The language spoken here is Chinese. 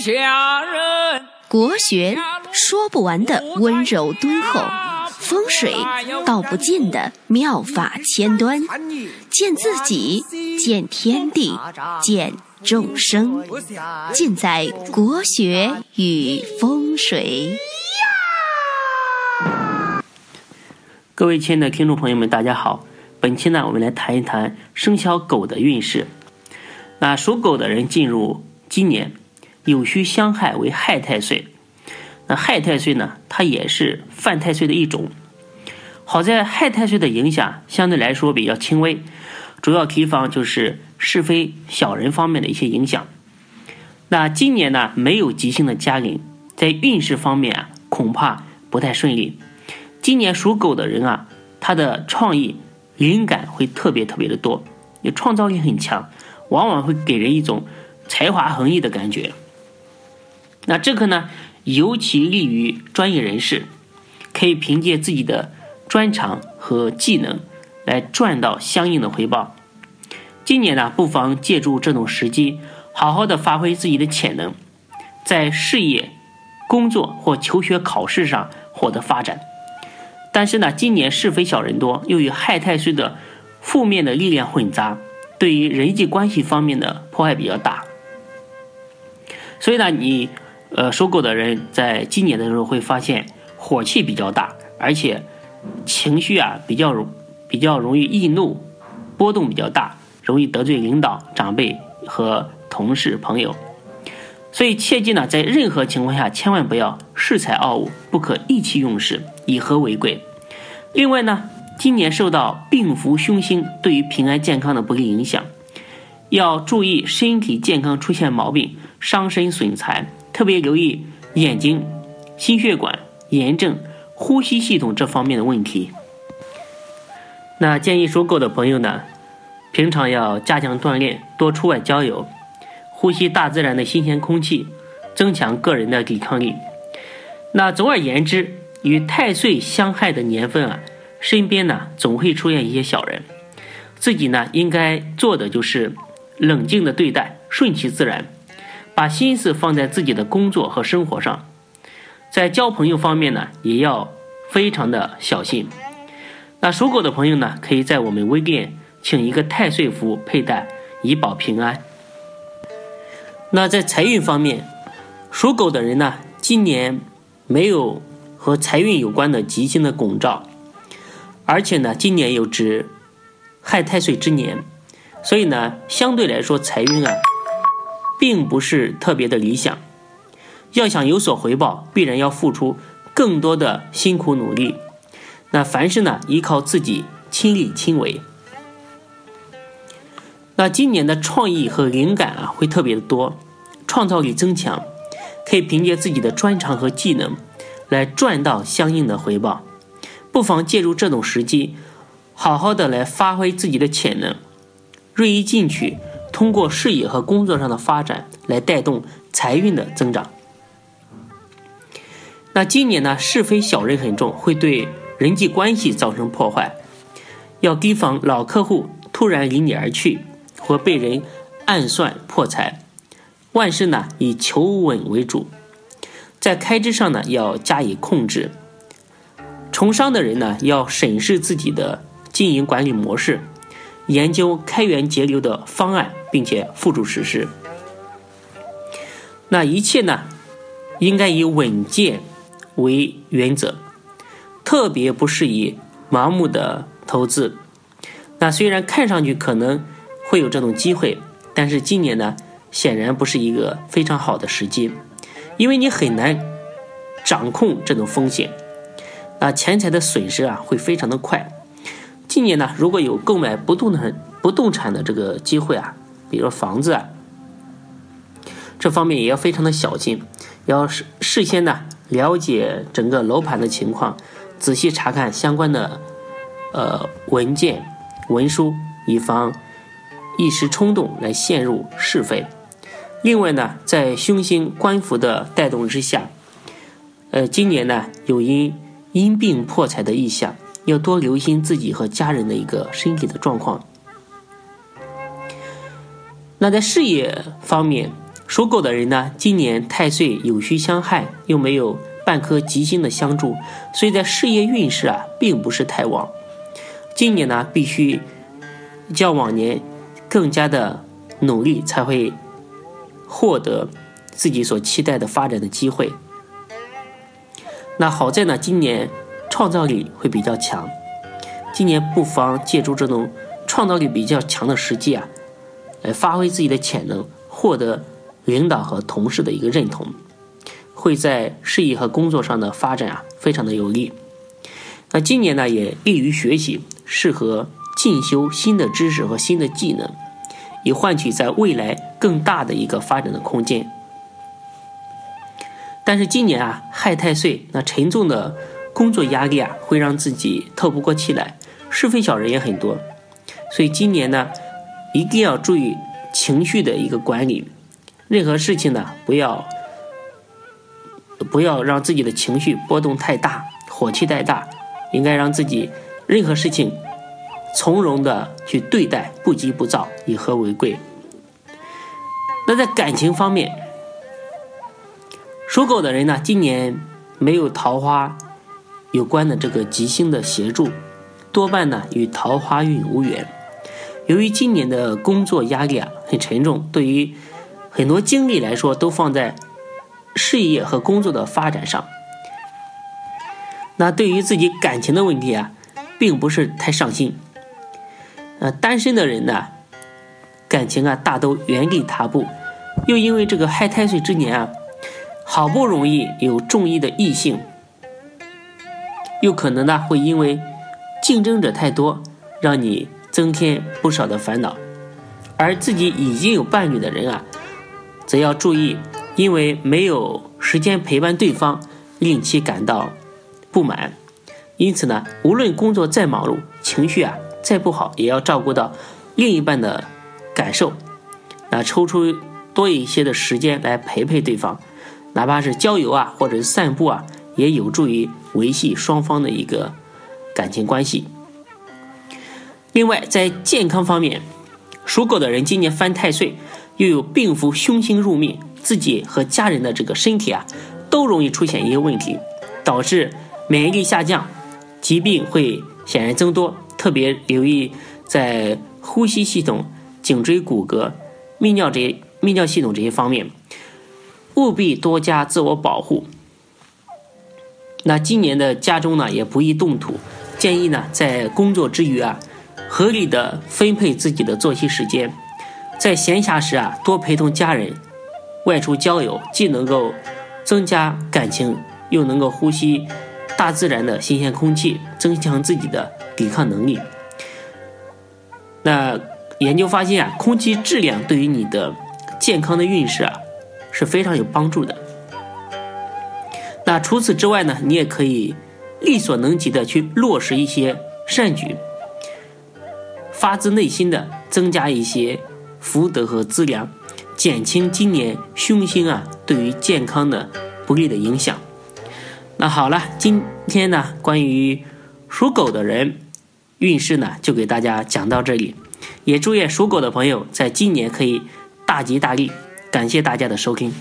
下人。国学说不完的温柔敦厚，风水道不尽的妙法千端，见自己，见天地，见众生，尽在国学与风水。各位亲爱的听众朋友们，大家好。本期呢，我们来谈一谈生肖狗的运势。那属狗的人进入今年，酉戌相害为害太岁。那害太岁呢，它也是犯太岁的一种。好在害太岁的影响相对来说比较轻微，主要提防就是是非小人方面的一些影响。那今年呢，没有吉星的加临，在运势方面啊，恐怕不太顺利。今年属狗的人啊，他的创意、灵感会特别特别的多，也创造力很强，往往会给人一种才华横溢的感觉。那这个呢，尤其利于专业人士，可以凭借自己的专长和技能来赚到相应的回报。今年呢，不妨借助这种时机，好好的发挥自己的潜能，在事业、工作或求学、考试上获得发展。但是呢，今年是非小人多，又与害太岁的负面的力量混杂，对于人际关系方面的破坏比较大。所以呢，你呃属狗的人在今年的时候会发现火气比较大，而且情绪啊比较容比较容易易怒，波动比较大，容易得罪领导、长辈和同事朋友。所以切记呢，在任何情况下千万不要恃才傲物，不可意气用事，以和为贵。另外呢，今年受到病符凶星对于平安健康的不利影响，要注意身体健康出现毛病、伤身损财，特别留意眼睛、心血管、炎症、呼吸系统这方面的问题。那建议属狗的朋友呢，平常要加强锻炼，多出外郊游。呼吸大自然的新鲜空气，增强个人的抵抗力。那总而言之，与太岁相害的年份啊，身边呢总会出现一些小人。自己呢应该做的就是冷静的对待，顺其自然，把心思放在自己的工作和生活上。在交朋友方面呢，也要非常的小心。那属狗的朋友呢，可以在我们微店请一个太岁符佩戴，以保平安。那在财运方面，属狗的人呢，今年没有和财运有关的吉星的拱照，而且呢，今年有值害太岁之年，所以呢，相对来说财运啊，并不是特别的理想。要想有所回报，必然要付出更多的辛苦努力。那凡事呢，依靠自己亲力亲为。那今年的创意和灵感啊，会特别的多，创造力增强，可以凭借自己的专长和技能，来赚到相应的回报。不妨借助这种时机，好好的来发挥自己的潜能，锐意进取，通过事业和工作上的发展，来带动财运的增长。那今年呢，是非小人很重，会对人际关系造成破坏，要提防老客户突然离你而去。或被人暗算破财，万事呢以求稳为主，在开支上呢要加以控制。从商的人呢要审视自己的经营管理模式，研究开源节流的方案，并且付诸实施。那一切呢应该以稳健为原则，特别不适宜盲目的投资。那虽然看上去可能。会有这种机会，但是今年呢，显然不是一个非常好的时机，因为你很难掌控这种风险，那，钱财的损失啊会非常的快。今年呢，如果有购买不动产、不动产的这个机会啊，比如房子啊，这方面也要非常的小心，要事事先呢了解整个楼盘的情况，仔细查看相关的呃文件文书，以防。一时冲动来陷入是非。另外呢，在凶星官符的带动之下，呃，今年呢有因因病破财的意象，要多留心自己和家人的一个身体的状况。那在事业方面，属狗的人呢，今年太岁有虚相害，又没有半颗吉星的相助，所以在事业运势啊，并不是太旺。今年呢，必须较往年更加的努力，才会获得自己所期待的发展的机会。那好在呢，今年创造力会比较强，今年不妨借助这种创造力比较强的时机啊，来发挥自己的潜能，获得。领导和同事的一个认同，会在事业和工作上的发展啊，非常的有利。那今年呢，也利于学习，适合进修新的知识和新的技能，以换取在未来更大的一个发展的空间。但是今年啊，亥太岁，那沉重的工作压力啊，会让自己透不过气来，是非小人也很多。所以今年呢，一定要注意情绪的一个管理。任何事情呢，不要不要让自己的情绪波动太大，火气太大，应该让自己任何事情从容的去对待，不急不躁，以和为贵。那在感情方面，属狗的人呢，今年没有桃花有关的这个吉星的协助，多半呢与桃花运无缘。由于今年的工作压力啊很沉重，对于很多精力来说都放在事业和工作的发展上，那对于自己感情的问题啊，并不是太上心。呃，单身的人呢，感情啊大都原地踏步，又因为这个亥太岁之年啊，好不容易有中意的异性，又可能呢会因为竞争者太多，让你增添不少的烦恼，而自己已经有伴侣的人啊。则要注意，因为没有时间陪伴对方，令其感到不满。因此呢，无论工作再忙碌，情绪啊再不好，也要照顾到另一半的感受。那抽出多一些的时间来陪陪对方，哪怕是郊游啊，或者是散步啊，也有助于维系双方的一个感情关系。另外，在健康方面，属狗的人今年犯太岁。又有病符凶星入命，自己和家人的这个身体啊，都容易出现一些问题，导致免疫力下降，疾病会显然增多。特别留意在呼吸系统、颈椎骨骼、泌尿这些泌尿系统这些方面，务必多加自我保护。那今年的家中呢，也不宜动土，建议呢在工作之余啊，合理的分配自己的作息时间。在闲暇时啊，多陪同家人外出郊游，既能够增加感情，又能够呼吸大自然的新鲜空气，增强自己的抵抗能力。那研究发现啊，空气质量对于你的健康的运势啊是非常有帮助的。那除此之外呢，你也可以力所能及的去落实一些善举，发自内心的增加一些。福德和资粮，减轻今年凶星啊对于健康的不利的影响。那好了，今天呢关于属狗的人运势呢就给大家讲到这里，也祝愿属狗的朋友在今年可以大吉大利。感谢大家的收听。